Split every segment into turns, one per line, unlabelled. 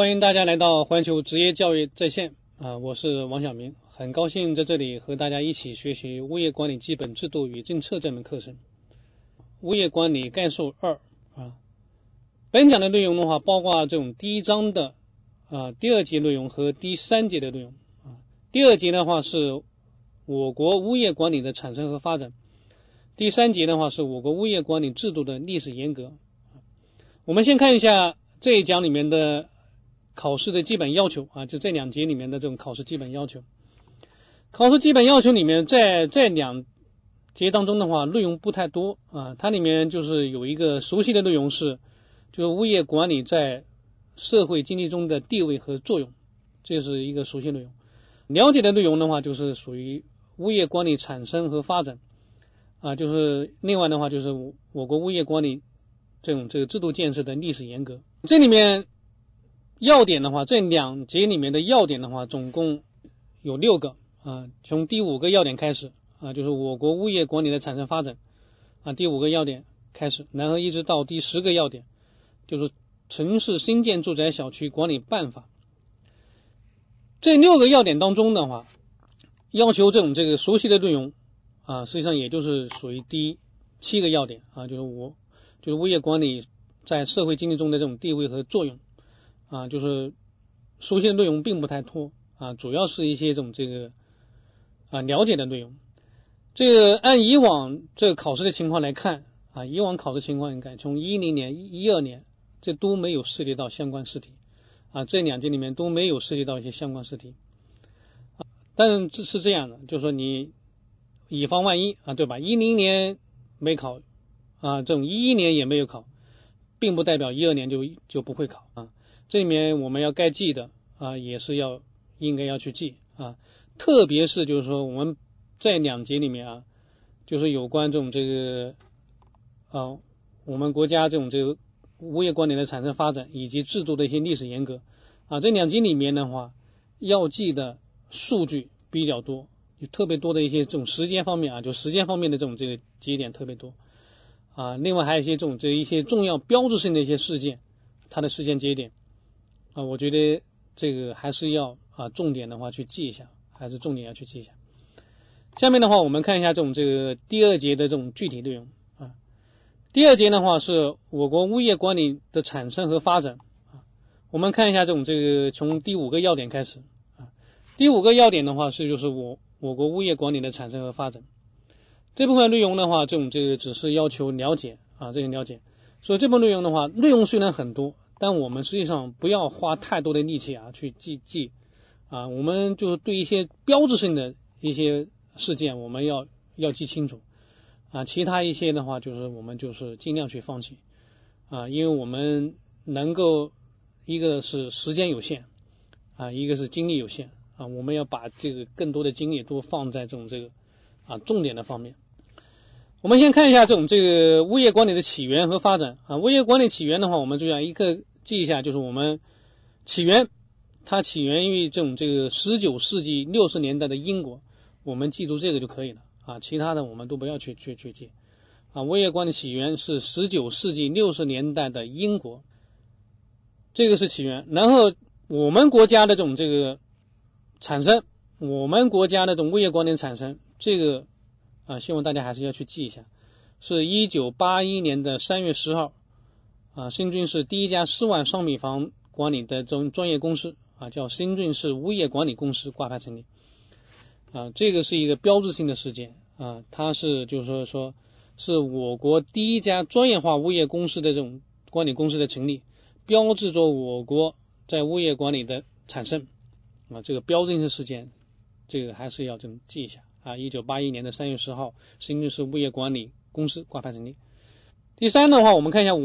欢迎大家来到环球职业教育在线啊，我是王晓明，很高兴在这里和大家一起学习物业管理基本制度与政策这门课程。物业管理概述二啊，本讲的内容的话，包括这种第一章的啊第二节内容和第三节的内容啊。第二节的话是我国物业管理的产生和发展，第三节的话是我国物业管理制度的历史沿革。我们先看一下这一讲里面的考试的基本要求啊，就这两节里面的这种考试基本要求。考试基本要求里面，在这两节当中的话，内容不太多啊。它里面就是有一个熟悉的内容是，就是物业管理在社会经济中的地位和作用，这是一个熟悉内容。了解的内容的话，就是属于物业管理产生和发展啊，就是另外的话就是我国物业管理。这种这个制度建设的历史沿革，这里面要点的话，这两节里面的要点的话，总共有六个啊。从第五个要点开始啊，就是我国物业管理的产生发展啊，第五个要点开始，然后一直到第十个要点，就是城市新建住宅小区管理办法。这六个要点当中的话，要求这种这个熟悉的内容啊，实际上也就是属于第七个要点啊，就是我。就是物业管理在社会经济中的这种地位和作用啊，就是书信内容并不太多啊，主要是一些这种这个啊了解的内容。这个按以往这个考试的情况来看啊，以往考试情况你看，从一零年、一二年这都没有涉及到相关试题啊，这两届里面都没有涉及到一些相关试题啊。但是是这样的，就是说你以防万一啊，对吧？一零年没考。啊，这种一一年也没有考，并不代表一二年就就不会考啊。这里面我们要该记的啊，也是要应该要去记啊。特别是就是说我们在两节里面啊，就是有关这种这个啊，我们国家这种这个物业管理的产生发展以及制度的一些历史沿革啊，这两节里面的话要记的数据比较多，有特别多的一些这种时间方面啊，就时间方面的这种这个节点特别多。啊，另外还有一些这种这一些重要标志性的一些事件，它的时间节点啊，我觉得这个还是要啊重点的话去记一下，还是重点要去记一下。下面的话，我们看一下这种这个第二节的这种具体内容啊。第二节的话是我国物业管理的产生和发展啊。我们看一下这种这个从第五个要点开始啊。第五个要点的话是就是我我国物业管理的产生和发展。这部分内容的话，这种这个只是要求了解啊，这个了解。所以这部分内容的话，内容虽然很多，但我们实际上不要花太多的力气啊去记记啊。我们就是对一些标志性的一些事件，我们要要记清楚啊。其他一些的话，就是我们就是尽量去放弃啊，因为我们能够一个是时间有限啊，一个是精力有限啊，我们要把这个更多的精力都放在这种这个。啊，重点的方面，我们先看一下这种这个物业管理的起源和发展啊。物业管理起源的话，我们就要一个记一下，就是我们起源，它起源于这种这个十九世纪六十年代的英国，我们记住这个就可以了啊。其他的我们都不要去去去记啊。物业管理起源是十九世纪六十年代的英国，这个是起源。然后我们国家的这种这个产生，我们国家的这种物业管理产生。这个啊，希望大家还是要去记一下，是一九八一年的三月十号啊，深圳市第一家四万商品房管理的这种专业公司啊，叫深圳市物业管理公司挂牌成立啊，这个是一个标志性的事件啊，它是就是说说是我国第一家专业化物业公司的这种管理公司的成立，标志着我国在物业管理的产生啊，这个标志性的事件，这个还是要这么记一下。啊，一九八一年的三月十号，深圳市物业管理公司挂牌成立。第三的话，我们看一下我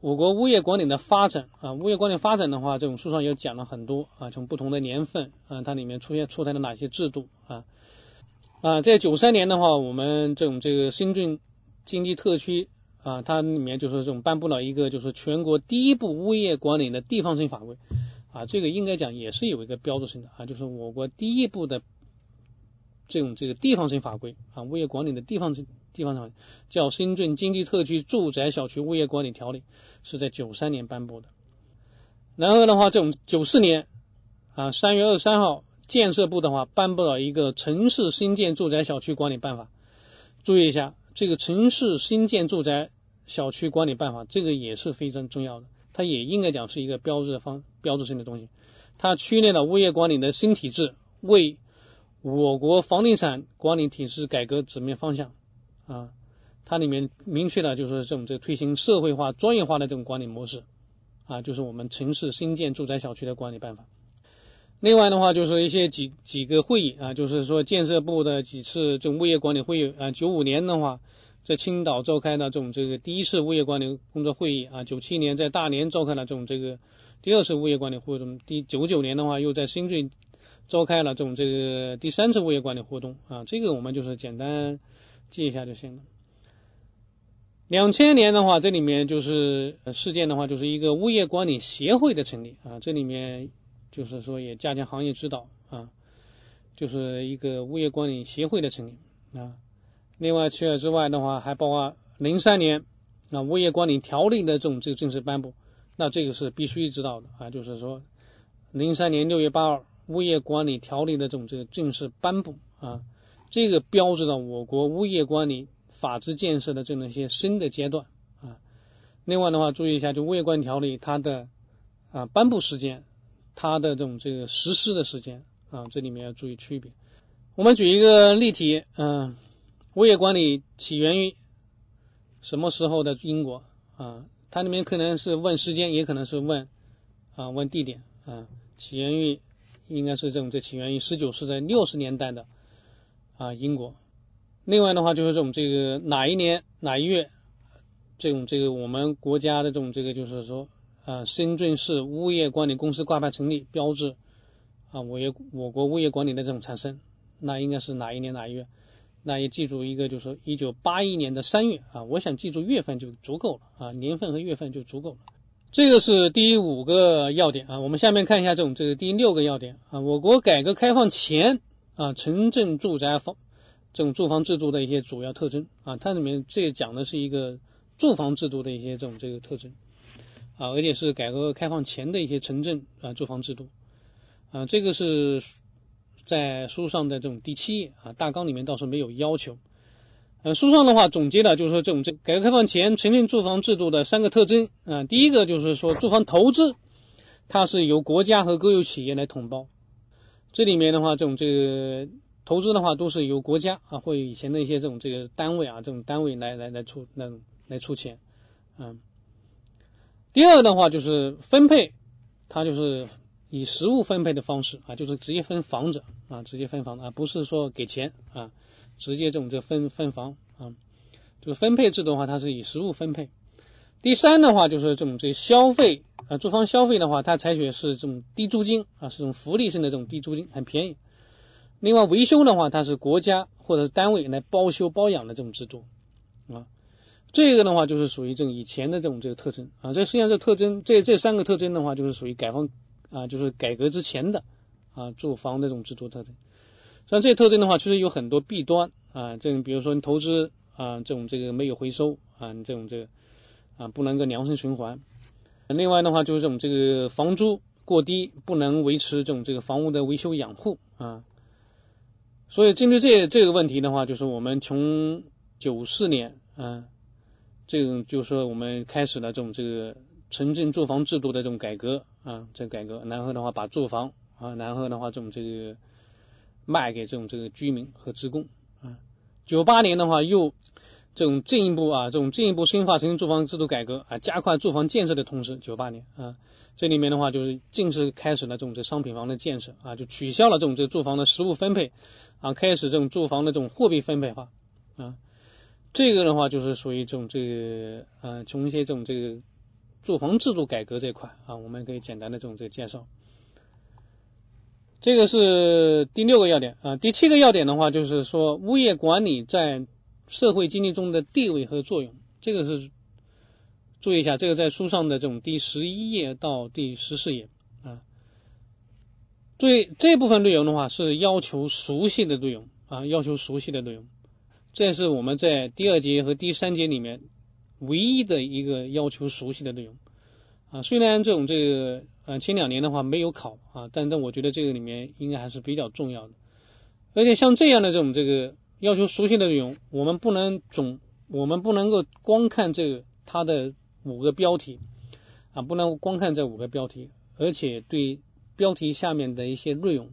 我国物业管理的发展啊，物业管理发展的话，这种书上也讲了很多啊，从不同的年份啊，它里面出现出台了哪些制度啊啊，在九三年的话，我们这种这个深圳经济特区啊，它里面就是这种颁布了一个就是全国第一部物业管理的地方性法规啊，这个应该讲也是有一个标志性的啊，就是我国第一部的。这种这个地方性法规啊，物业管理的地方性地方上叫《深圳经济特区住宅小区物业管理条例》，是在九三年颁布的。然后的话，这种九四年啊三月二十三号，建设部的话颁布了一个城市新建住宅小区管理办法。注意一下，这个城市新建住宅小区管理办法，这个也是非常重要的，它也应该讲是一个标志的方标志性的东西。它确立了物业管理的新体制，为我国房地产管理体制改革指明方向啊。它里面明确了就是这种这推行社会化、专业化的这种管理模式。啊，就是我们城市新建住宅小区的管理办法。另外的话，就是一些几几个会议啊，就是说建设部的几次这种物业管理会议啊。九五年的话，在青岛召开的这种这个第一次物业管理工作会议啊。九七年在大连召开了这种这个第二次物业管理活动。第九九年的话，又在深圳召开了这种这个第三次物业管理活动啊。这个我们就是简单记一下就行了。两千年的话，这里面就是事件的话，就是一个物业管理协会的成立啊，这里面就是说也加强行业指导啊，就是一个物业管理协会的成立啊。另外除了之外的话，还包括零三年啊物业管理条例的这种这个正式颁布，那这个是必须知道的啊，就是说零三年六月八号物业管理条例的这种这个正式颁布啊，这个标志着我国物业管理。法治建设的这么一些新的阶段啊，另外的话，注意一下，就物业管理条例它的啊颁布时间，它的这种这个实施的时间啊，这里面要注意区别。我们举一个例题，嗯，物业管理起源于什么时候的英国啊？它里面可能是问时间，也可能是问啊问地点啊。起源于应该是这种，这起源于十九世纪六十年代的啊英国。另外的话，就是这种这个哪一年哪一月，这种这个我们国家的这种这个就是说啊，深圳市物业管理公司挂牌成立，标志啊，我也我国物业管理的这种产生，那应该是哪一年哪一月？那也记住一个，就是说一九八一年的三月啊，我想记住月份就足够了啊，年份和月份就足够了。这个是第五个要点啊，我们下面看一下这种这个第六个要点啊，我国改革开放前啊，城镇住宅房。这种住房制度的一些主要特征啊，它里面这讲的是一个住房制度的一些这种这个特征啊，而且是改革开放前的一些城镇啊住房制度啊，这个是在书上的这种第七页啊大纲里面倒是没有要求。呃，书上的话总结的就是说这种这改革开放前城镇住房制度的三个特征啊，第一个就是说住房投资它是由国家和国有企业来统包，这里面的话这种这个。投资的话都是由国家啊或以前的一些这种这个单位啊这种单位来来来出那种来出钱，嗯。第二的话就是分配，它就是以实物分配的方式啊，就是直接分房子啊，直接分房啊，不是说给钱啊，直接这种这分分房啊，就是分配制的话，它是以实物分配。第三的话就是这种这消费啊，住房消费的话，它采取是这种低租金啊，是这种福利性的这种低租金，很便宜。另外维修的话，它是国家或者是单位来包修包养的这种制度啊，这个的话就是属于这种以前的这种这个特征啊。这实际上这特征，这这三个特征的话，就是属于改方啊，就是改革之前的啊住房这种制度特征。像这些特征的话，其实有很多弊端啊，这种比如说你投资啊，这种这个没有回收啊，你这种这个啊不能够良性循环。另外的话，就是这种这个房租过低，不能维持这种这个房屋的维修养护啊。所以针对这这个问题的话，就是我们从九四年啊，这种就是说我们开始了这种这个城镇住房制度的这种改革啊，这改革，然后的话把住房啊，然后的话这种这个卖给这种这个居民和职工啊。九八年的话又这种进一步啊，这种进一步深化城镇住房制度改革啊，加快住房建设的同时，九八年啊。这里面的话就是正式开始了这种这商品房的建设啊，就取消了这种这住房的实物分配啊，开始这种住房的这种货币分配化啊。这个的话就是属于这种这个呃，从一些这种这个住房制度改革这块啊，我们可以简单的这种这个介绍。这个是第六个要点啊，第七个要点的话就是说物业管理在社会经济中的地位和作用，这个是。注意一下，这个在书上的这种第十一页到第十四页啊。注意这部分内容的话，是要求熟悉的内容啊，要求熟悉的内容。这是我们在第二节和第三节里面唯一的一个要求熟悉的内容啊。虽然这种这个呃，前两年的话没有考啊，但但我觉得这个里面应该还是比较重要的。而且像这样的这种这个要求熟悉的内容，我们不能总，我们不能够光看这个它的五个标题啊，不能光看这五个标题，而且对标题下面的一些内容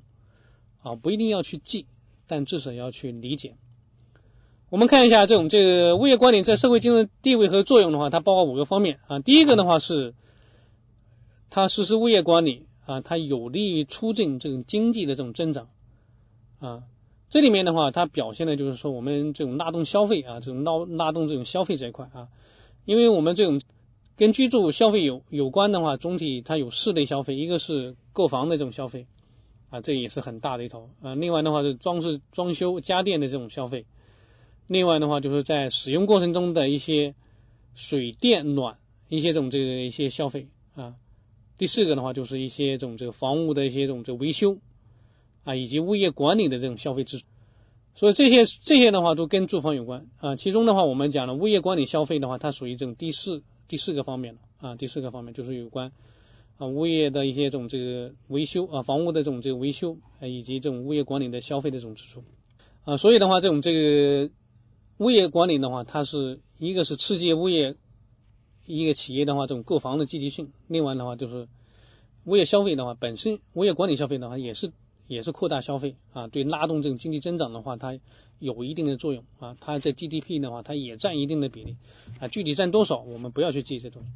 啊，不一定要去记，但至少要去理解。我们看一下这种这个物业管理在社会经济地位和作用的话，它包括五个方面啊。第一个的话是它实施物业管理啊，它有利于促进这种经济的这种增长啊。这里面的话，它表现的就是说，我们这种拉动消费啊，这种拉拉动这种消费这一块啊，因为我们这种跟居住消费有有关的话，总体它有四类消费，一个是购房的这种消费啊，这也是很大的一头啊。另外的话是装饰装修家电的这种消费，另外的话就是在使用过程中的一些水电暖一些这种这个一些消费啊。第四个的话就是一些这种这个房屋的一些这种这维修。啊，以及物业管理的这种消费支出，所以这些这些的话都跟住房有关啊。其中的话，我们讲了物业管理消费的话，它属于这种第四第四个方面了啊。第四个方面就是有关啊物业的一些这种这个维修啊，房屋的这种这个维修啊，以及这种物业管理的消费的这种支出啊。所以的话，这种这个物业管理的话，它是一个是刺激物业一个企业的话这种购房的积极性，另外的话就是物业消费的话，本身物业管理消费的话也是。也是扩大消费啊，对拉动这种经济增长的话，它有一定的作用啊。它在 GDP 的话，它也占一定的比例啊。具体占多少，我们不要去记这东西。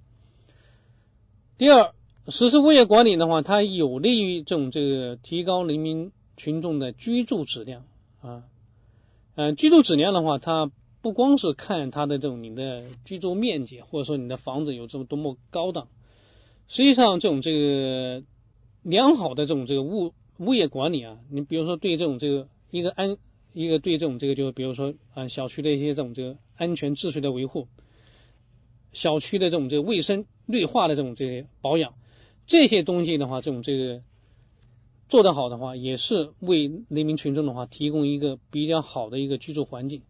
第二，实施物业管理的话，它有利于这种这个提高人民群众的居住质量啊。嗯，居住质量的话，它不光是看它的这种你的居住面积，或者说你的房子有这么多么高档，实际上这种这个良好的这种这个物。物业管理啊，你比如说对这种这个一个安一个对这种这个就比如说啊小区的一些这种这个安全秩序的维护，小区的这种这个卫生绿化的这种这些保养，这些东西的话，这种这个做得好的话，也是为人民群众的话提供一个比较好的一个居住环境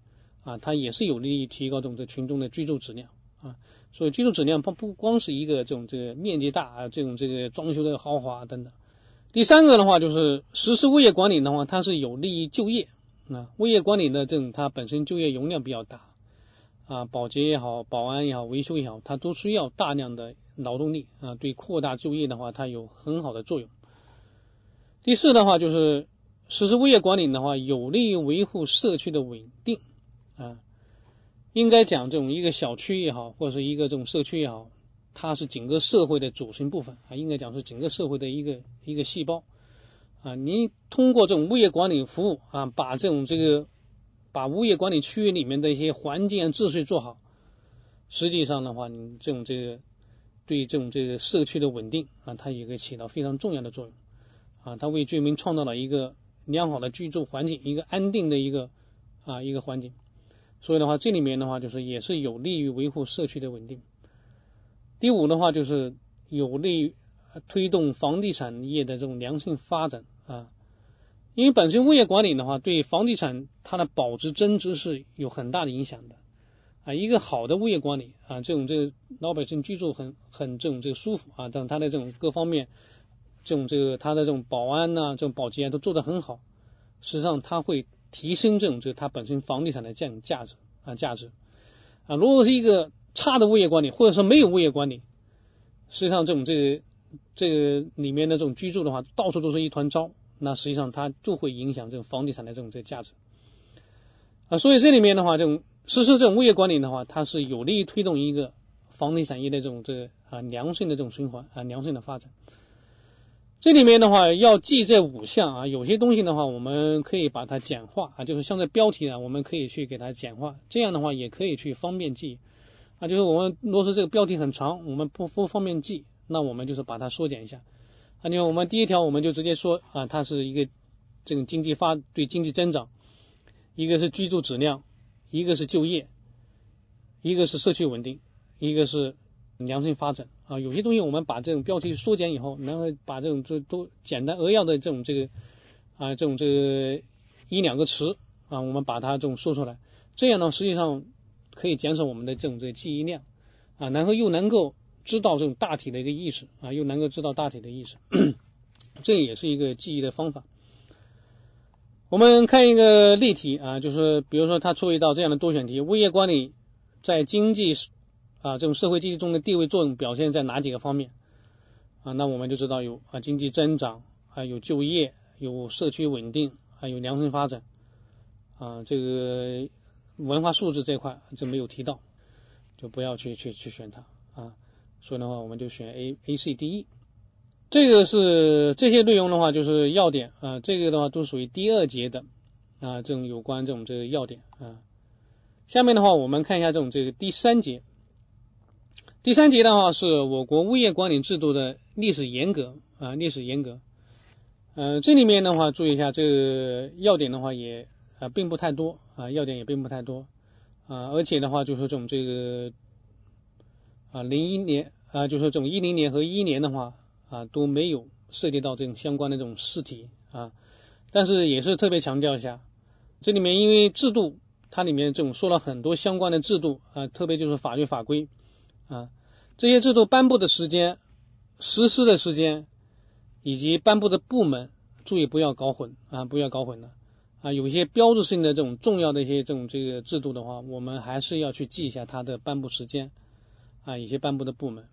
啊，它也是有利于提高这种的群众的居住质量啊。所以居住质量不不光是一个这种这个面积大啊，这种这个装修的豪华等等。第三个的话就是实施物业管理的话，它是有利于就业啊。物业管理的这种它本身就业容量比较大啊，保洁也好，保安也好，维修也好，它都需要大量的劳动力啊。对扩大就业的话，它有很好的作用。第四的话就是实施物业管理的话，有利于维护社区的稳定啊。应该讲这种一个小区也好，或者是一个这种社区也好。它是整个社会的组成部分啊，应该讲是整个社会的一个一个细胞啊。你通过这种物业管理服务啊，把这种这个把物业管理区域里面的一些环境秩序做好，实际上的话，你这种这个对这种这个社区的稳定啊，它也可以起到非常重要的作用啊。它为居民创造了一个良好的居住环境，一个安定的一个啊一个环境。所以的话，这里面的话就是也是有利于维护社区的稳定。第五的话就是有利于推动房地产业的这种良性发展啊，因为本身物业管理的话，对房地产它的保值增值是有很大的影响的啊。一个好的物业管理啊，这种这个老百姓居住很很这种这个舒服啊，但它的这种各方面这种这个它的这种保安呐，这种保洁都做得很好，实际上它会提升这种这个它本身房地产的价价值啊价值啊。如果是一个差的物业管理，或者说没有物业管理，实际上这种这个这个里面的这种居住的话，到处都是一团糟，那实际上它就会影响这种房地产的这种这个价值啊。所以这里面的话，这种实施这种物业管理的话，它是有利于推动一个房地产业的这种这个啊良性的这种循环啊良性的发展。这里面的话要记这五项啊，有些东西的话我们可以把它简化啊，就是像这标题啊，我们可以去给它简化，这样的话也可以去方便记。啊，就是我们如果是这个标题很长，我们不不方便记，那我们就是把它缩减一下。啊，你看我们第一条，我们就直接说啊，它是一个这种经济发对经济增长，一个是居住质量，一个是就业，一个是社区稳定，一个是良性发展啊。有些东西我们把这种标题缩减以后，然后把这种这都简单扼要的这种这个啊这种这个一两个词啊，我们把它这种说出来，这样呢，实际上。可以减少我们的这种这个记忆量啊，然后又能够知道这种大体的一个意识啊，又能够知道大体的意识，这也是一个记忆的方法。我们看一个例题啊，就是比如说他出一道这样的多选题：物业管理在经济啊这种社会经济中的地位作用表现在哪几个方面啊？那我们就知道有啊经济增长，还有就业，有社区稳定，还有良性发展啊。这个文化素质这块就没有提到，就不要去去去选它啊。所以的话，我们就选 A A C D E。这个是这些内容的话，就是要点啊。这个的话都属于第二节的啊，这种有关这种这个要点啊。下面的话，我们看一下这种这个第三节。第三节的话，是我国物业管理制度的历史沿革啊，历史沿革。呃，这里面的话，注意一下这个要点的话，也啊并不太多啊，要点也并不太多啊，而且的话，就是这种这个啊零一年啊，就是这种一零年和一一年的话。啊，都没有涉及到这种相关的这种试题啊，但是也是特别强调一下，这里面因为制度，它里面这种说了很多相关的制度啊，特别就是法律法规啊，这些制度颁布的时间、实施的时间以及颁布的部门，注意不要搞混啊，不要搞混了啊，有些标志性的这种重要的一些这种这个制度的话，我们还是要去记一下它的颁布时间啊，一些颁布的部门。